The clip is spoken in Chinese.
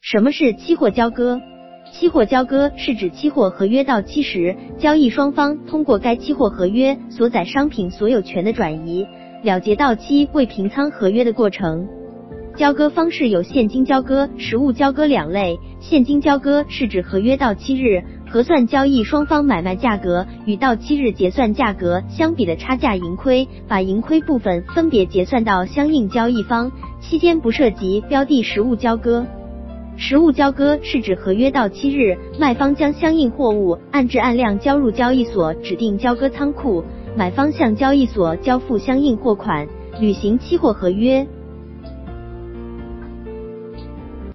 什么是期货交割？期货交割是指期货合约到期时，交易双方通过该期货合约所载商品所有权的转移，了结到期未平仓合约的过程。交割方式有现金交割、实物交割两类。现金交割是指合约到期日核算交易双方买卖价格与到期日结算价格相比的差价盈亏，把盈亏部分分别结算到相应交易方，期间不涉及标的实物交割。实物交割是指合约到期日，卖方将相应货物按质按量交入交易所指定交割仓库，买方向交易所交付相应货款，履行期货合约。